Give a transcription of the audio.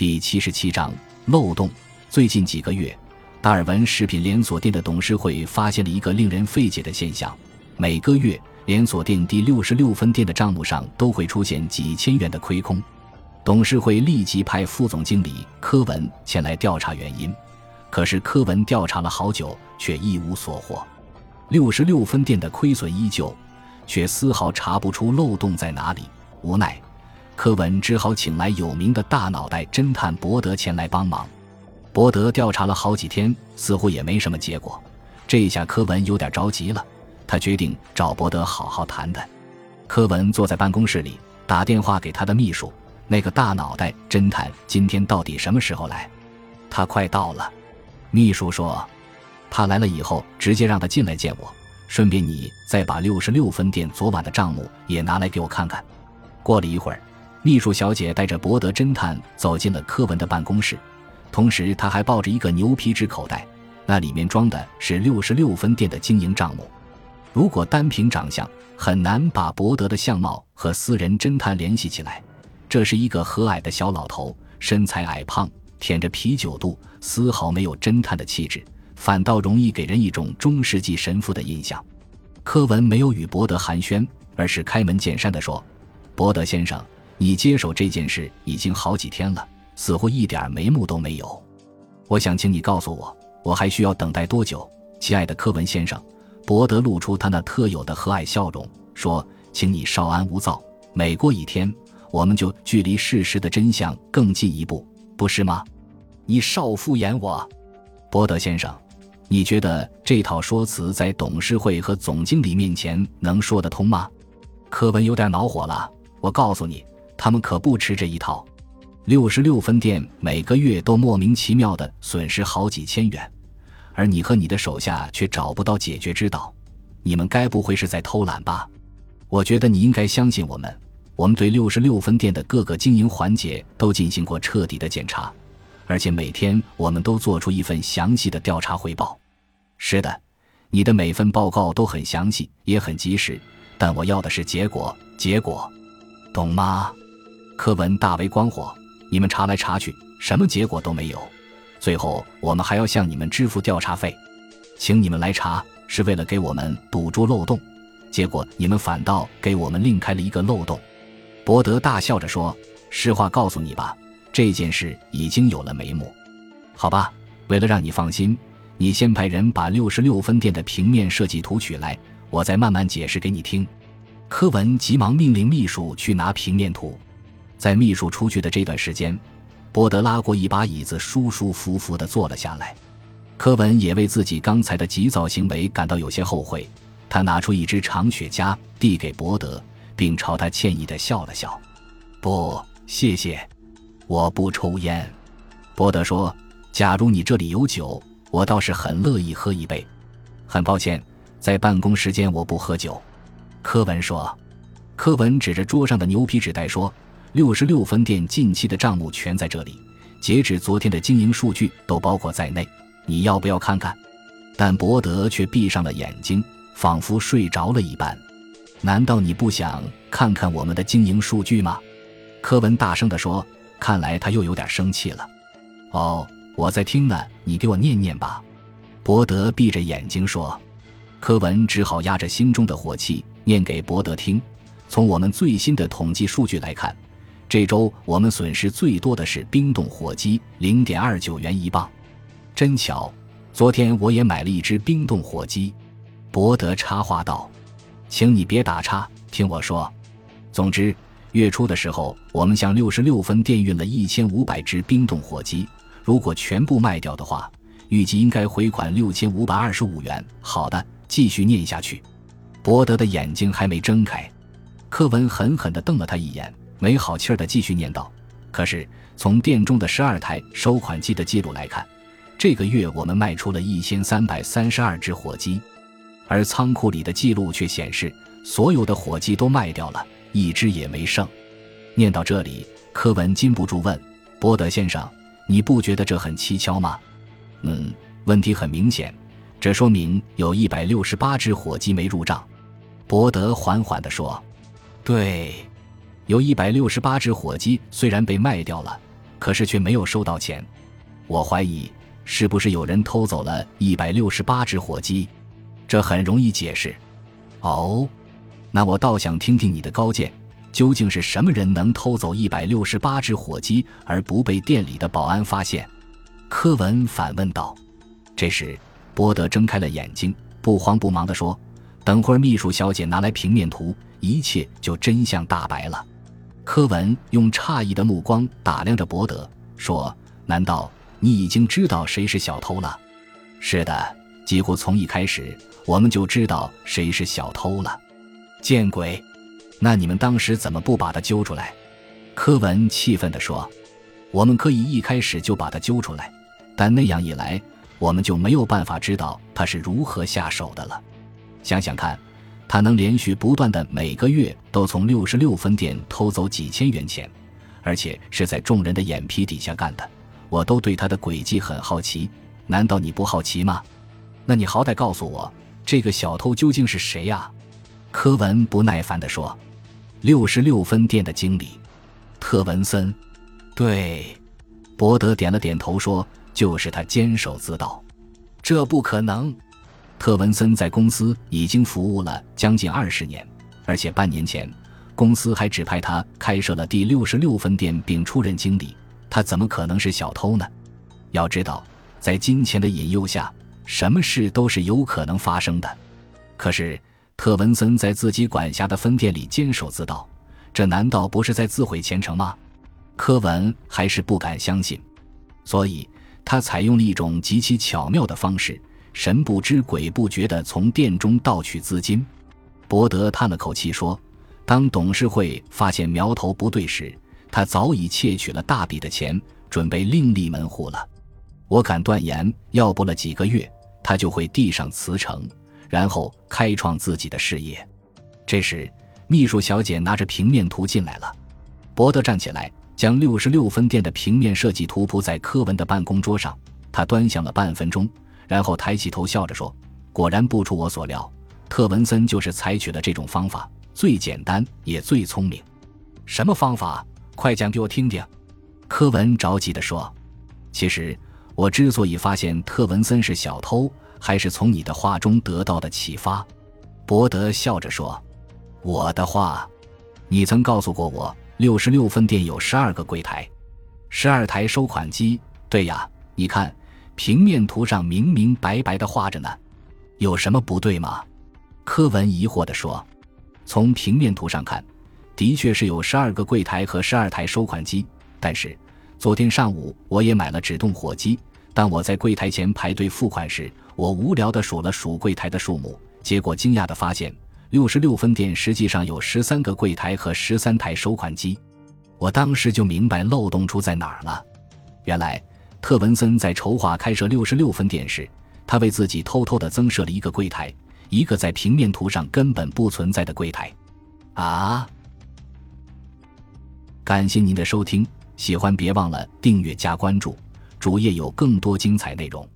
第七十七章漏洞。最近几个月，达尔文食品连锁店的董事会发现了一个令人费解的现象：每个月，连锁店第六十六分店的账目上都会出现几千元的亏空。董事会立即派副总经理柯文前来调查原因，可是柯文调查了好久，却一无所获。六十六分店的亏损依旧，却丝毫查不出漏洞在哪里。无奈，柯文只好请来有名的大脑袋侦探伯德前来帮忙。伯德调查了好几天，似乎也没什么结果。这下柯文有点着急了，他决定找伯德好好谈谈。柯文坐在办公室里，打电话给他的秘书。那个大脑袋侦探今天到底什么时候来？他快到了。秘书说，他来了以后，直接让他进来见我。顺便你再把六十六分店昨晚的账目也拿来给我看看。过了一会儿，秘书小姐带着伯德侦探走进了柯文的办公室，同时他还抱着一个牛皮纸口袋，那里面装的是六十六分店的经营账目。如果单凭长相，很难把伯德的相貌和私人侦探联系起来。这是一个和蔼的小老头，身材矮胖，舔着啤酒肚，丝毫没有侦探的气质，反倒容易给人一种中世纪神父的印象。柯文没有与伯德寒暄，而是开门见山地说：“伯德先生，你接手这件事已经好几天了，似乎一点眉目都没有。我想请你告诉我，我还需要等待多久？”亲爱的柯文先生，伯德露出他那特有的和蔼笑容，说：“请你稍安勿躁，每过一天。”我们就距离事实的真相更进一步，不是吗？你少敷衍我，伯德先生，你觉得这套说辞在董事会和总经理面前能说得通吗？柯文有点恼火了。我告诉你，他们可不吃这一套。六十六分店每个月都莫名其妙的损失好几千元，而你和你的手下却找不到解决之道。你们该不会是在偷懒吧？我觉得你应该相信我们。我们对六十六分店的各个经营环节都进行过彻底的检查，而且每天我们都做出一份详细的调查汇报。是的，你的每份报告都很详细，也很及时。但我要的是结果，结果，懂吗？柯文大为光火。你们查来查去，什么结果都没有。最后，我们还要向你们支付调查费，请你们来查是为了给我们堵住漏洞，结果你们反倒给我们另开了一个漏洞。伯德大笑着说：“实话告诉你吧，这件事已经有了眉目。好吧，为了让你放心，你先派人把六十六分店的平面设计图取来，我再慢慢解释给你听。”柯文急忙命令秘书去拿平面图。在秘书出去的这段时间，伯德拉过一把椅子，舒舒服服地坐了下来。柯文也为自己刚才的急躁行为感到有些后悔。他拿出一支长雪茄，递给伯德。并朝他歉意地笑了笑，不，谢谢，我不抽烟。伯德说：“假如你这里有酒，我倒是很乐意喝一杯。”很抱歉，在办公时间我不喝酒。柯文说。柯文指着桌上的牛皮纸袋说：“六十六分店近期的账目全在这里，截止昨天的经营数据都包括在内。你要不要看看？”但伯德却闭上了眼睛，仿佛睡着了一般。难道你不想看看我们的经营数据吗？柯文大声地说。看来他又有点生气了。哦，我在听呢，你给我念念吧。伯德闭着眼睛说。柯文只好压着心中的火气念给伯德听。从我们最新的统计数据来看，这周我们损失最多的是冰冻火鸡，零点二九元一磅。真巧，昨天我也买了一只冰冻火鸡。博德插话道。请你别打岔，听我说。总之，月初的时候，我们向六十六分店运了一千五百只冰冻火鸡。如果全部卖掉的话，预计应该回款六千五百二十五元。好的，继续念下去。博德的眼睛还没睁开，柯文狠狠地瞪了他一眼，没好气儿的继续念道：“可是从店中的十二台收款机的记录来看，这个月我们卖出了一千三百三十二只火鸡。”而仓库里的记录却显示，所有的火鸡都卖掉了，一只也没剩。念到这里，柯文禁不住问：“波德先生，你不觉得这很蹊跷吗？”“嗯，问题很明显，这说明有一百六十八只火鸡没入账。”伯德缓缓地说：“对，有一百六十八只火鸡虽然被卖掉了，可是却没有收到钱。我怀疑是不是有人偷走了一百六十八只火鸡？这很容易解释。哦，那我倒想听听你的高见，究竟是什么人能偷走一百六十八只火鸡而不被店里的保安发现？柯文反问道。这时，波德睁开了眼睛，不慌不忙地说：“等会儿秘书小姐拿来平面图，一切就真相大白了。”柯文用诧异的目光打量着伯德，说：“难道你已经知道谁是小偷了？”“是的，几乎从一开始我们就知道谁是小偷了。”“见鬼！那你们当时怎么不把他揪出来？”柯文气愤地说：“我们可以一开始就把他揪出来，但那样一来……”我们就没有办法知道他是如何下手的了。想想看，他能连续不断的每个月都从六十六分店偷走几千元钱，而且是在众人的眼皮底下干的，我都对他的诡计很好奇。难道你不好奇吗？那你好歹告诉我，这个小偷究竟是谁呀？柯文不耐烦地说：“六十六分店的经理，特文森。”对，伯德点了点头说。就是他监守自盗，这不可能。特文森在公司已经服务了将近二十年，而且半年前公司还指派他开设了第六十六分店并出任经理。他怎么可能是小偷呢？要知道，在金钱的引诱下，什么事都是有可能发生的。可是特文森在自己管辖的分店里监守自盗，这难道不是在自毁前程吗？柯文还是不敢相信，所以。他采用了一种极其巧妙的方式，神不知鬼不觉地从店中盗取资金。伯德叹了口气说：“当董事会发现苗头不对时，他早已窃取了大笔的钱，准备另立门户了。我敢断言，要不了几个月，他就会递上辞呈，然后开创自己的事业。”这时，秘书小姐拿着平面图进来了。伯德站起来。将六十六分店的平面设计图铺在柯文的办公桌上，他端详了半分钟，然后抬起头笑着说：“果然不出我所料，特文森就是采取了这种方法，最简单也最聪明。什么方法？快讲给我听听。”柯文着急地说：“其实我之所以发现特文森是小偷，还是从你的话中得到的启发。”伯德笑着说：“我的话，你曾告诉过我。”六十六分店有十二个柜台，十二台收款机。对呀，你看平面图上明明白白的画着呢，有什么不对吗？柯文疑惑地说：“从平面图上看，的确是有十二个柜台和十二台收款机。但是昨天上午我也买了止动火机，当我在柜台前排队付款时，我无聊地数了数柜台的数目，结果惊讶地发现。”六十六分店实际上有十三个柜台和十三台收款机，我当时就明白漏洞出在哪儿了。原来特文森在筹划开设六十六分店时，他为自己偷偷的增设了一个柜台，一个在平面图上根本不存在的柜台。啊！感谢您的收听，喜欢别忘了订阅加关注，主页有更多精彩内容。